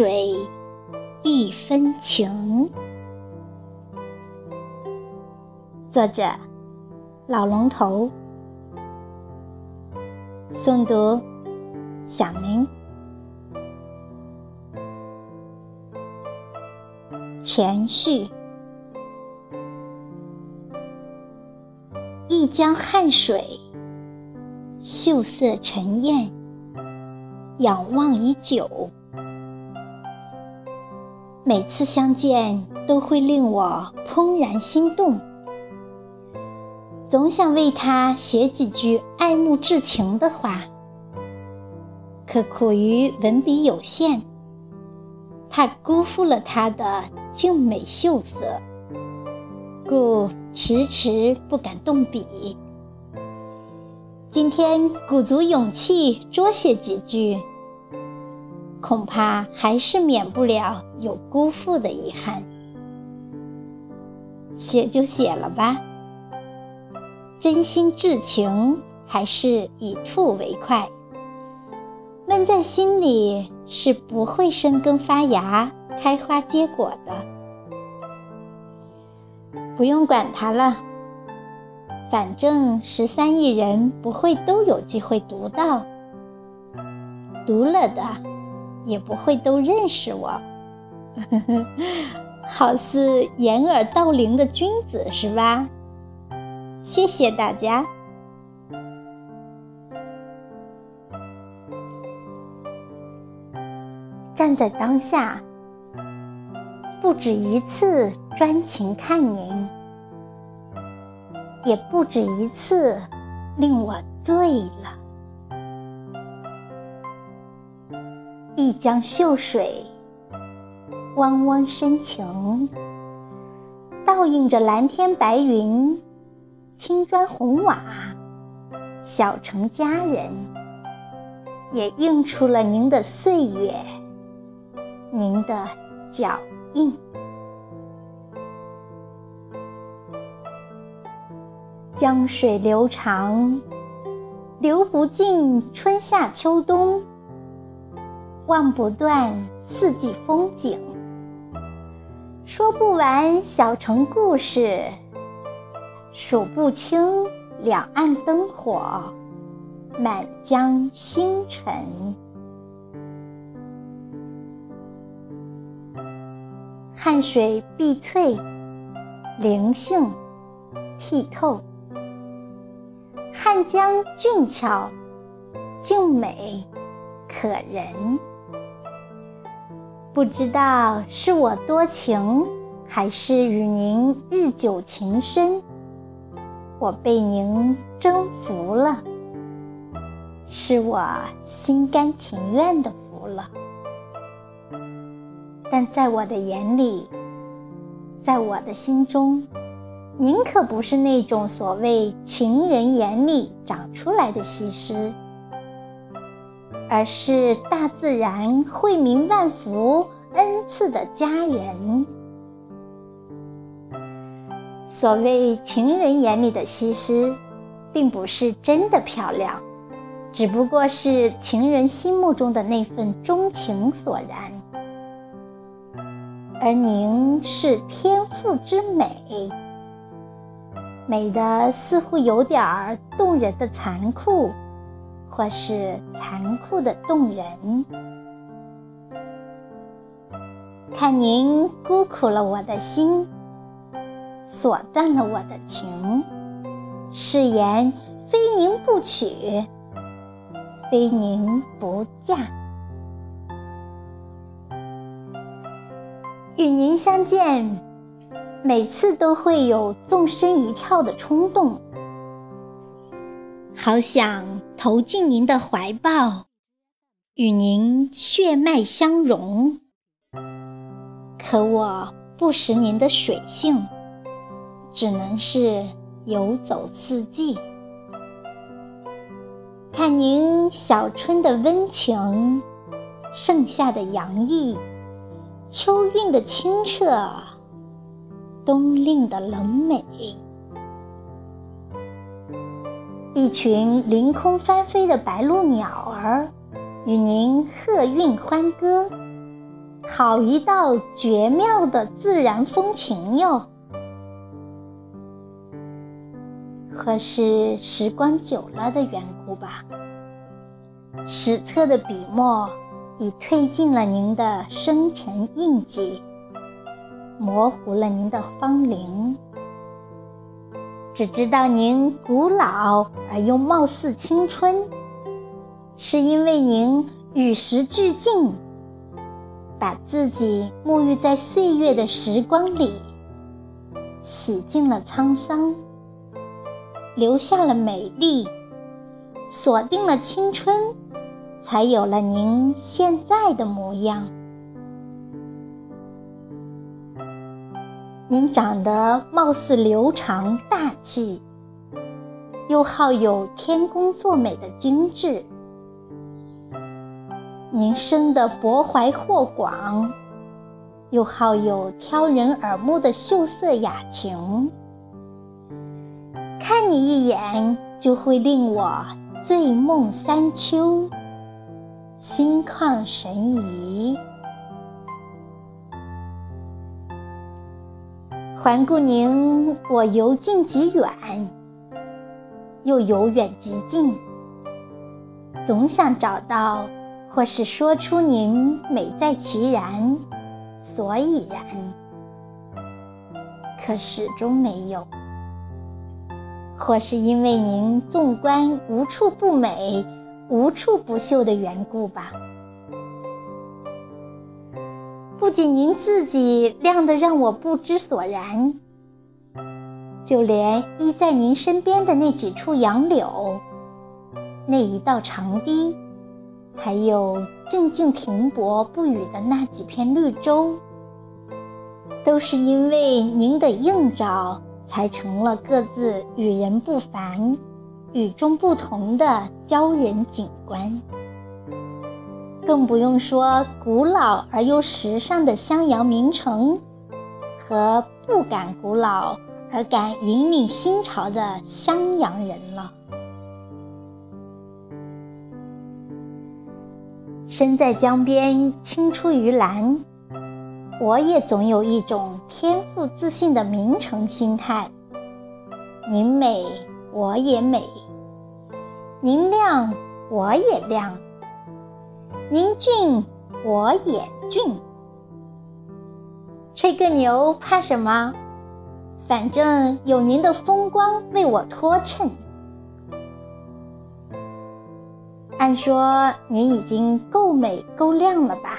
水一分情。作者：老龙头。诵读：小明。前序：一江汉水，秀色沉艳，仰望已久。每次相见，都会令我怦然心动，总想为他写几句爱慕之情的话，可苦于文笔有限，怕辜负了他的静美秀色，故迟迟不敢动笔。今天鼓足勇气多写几句。恐怕还是免不了有辜负的遗憾。写就写了吧，真心至情还是以吐为快。闷在心里是不会生根发芽、开花结果的。不用管它了，反正十三亿人不会都有机会读到，读了的。也不会都认识我，好似掩耳盗铃的君子是吧？谢谢大家。站在当下，不止一次专情看您，也不止一次令我醉了。一江秀水，汪汪深情，倒映着蓝天白云、青砖红瓦、小城佳人，也映出了您的岁月，您的脚印。江水流长，流不尽春夏秋冬。望不断四季风景，说不完小城故事，数不清两岸灯火，满江星辰。汉水碧翠，灵性剔透；汉江俊俏，静美可人。不知道是我多情，还是与您日久情深，我被您征服了，是我心甘情愿的服了。但在我的眼里，在我的心中，您可不是那种所谓情人眼里长出来的西施。而是大自然惠民万福恩赐的佳人。所谓情人眼里的西施，并不是真的漂亮，只不过是情人心目中的那份钟情所然。而您是天赋之美，美的似乎有点儿动人的残酷。或是残酷的动人，看您孤苦了我的心，锁断了我的情，誓言非您不娶，非您不嫁。与您相见，每次都会有纵身一跳的冲动。好想投进您的怀抱，与您血脉相融。可我不识您的水性，只能是游走四季，看您小春的温情，盛夏的洋溢，秋韵的清澈，冬令的冷美。一群凌空翻飞的白鹭鸟儿，与您和韵欢歌，好一道绝妙的自然风情哟。或是时光久了的缘故吧，史册的笔墨已褪尽了您的生辰印记，模糊了您的芳龄。只知道您古老而又貌似青春，是因为您与时俱进，把自己沐浴在岁月的时光里，洗净了沧桑，留下了美丽，锁定了青春，才有了您现在的模样。您长得貌似流长大气，又好有天工作美的精致。您生得博怀豁广，又好有挑人耳目的秀色雅情。看你一眼，就会令我醉梦三秋，心旷神怡。环顾您，我由近及远，又由远及近，总想找到或是说出您美在其然，所以然，可始终没有。或是因为您纵观无处不美，无处不秀的缘故吧。不仅您自己亮得让我不知所然，就连依在您身边的那几处杨柳，那一道长堤，还有静静停泊不语的那几片绿洲，都是因为您的映照，才成了各自与人不凡、与众不同的骄人景观。更不用说古老而又时尚的襄阳名城，和不敢古老而敢引领新潮的襄阳人了。身在江边，青出于蓝，我也总有一种天赋自信的名城心态。您美，我也美；您亮，我也亮。您俊，我也俊。吹个牛怕什么？反正有您的风光为我托衬。按说您已经够美够亮了吧？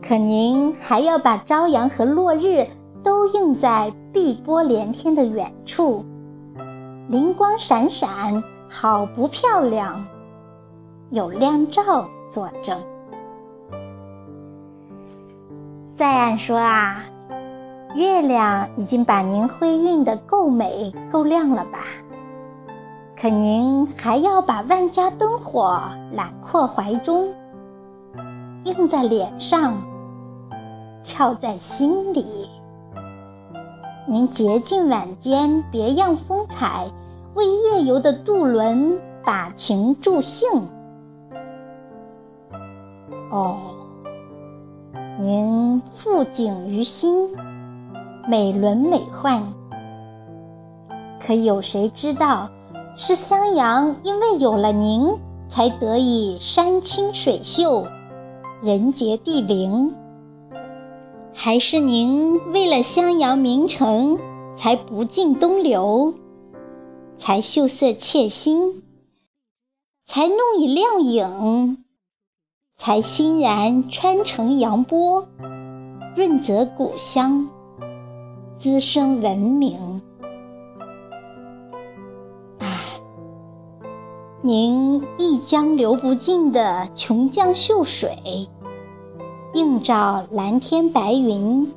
可您还要把朝阳和落日都映在碧波连天的远处，灵光闪闪，好不漂亮？有亮照。作证。再按说啊，月亮已经把您辉映的够美够亮了吧？可您还要把万家灯火揽括怀中，映在脸上，翘在心里。您洁净晚间别样风采，为夜游的渡轮把情助兴。哦，您富景于心，美轮美奂。可有谁知道，是襄阳因为有了您，才得以山清水秀，人杰地灵；还是您为了襄阳名城，才不尽东流，才秀色窃心，才弄以亮影？才欣然穿城扬波，润泽古乡，滋生文明。唉，您一江流不尽的琼浆秀水，映照蓝天白云，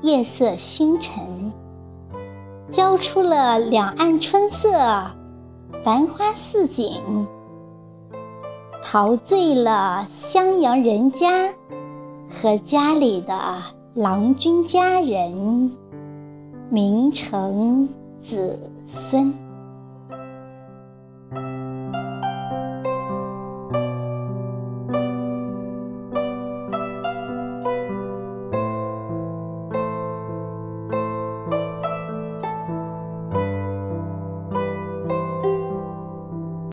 夜色星辰，交出了两岸春色，繁花似锦。陶醉了襄阳人家和家里的郎君家人、名臣子孙。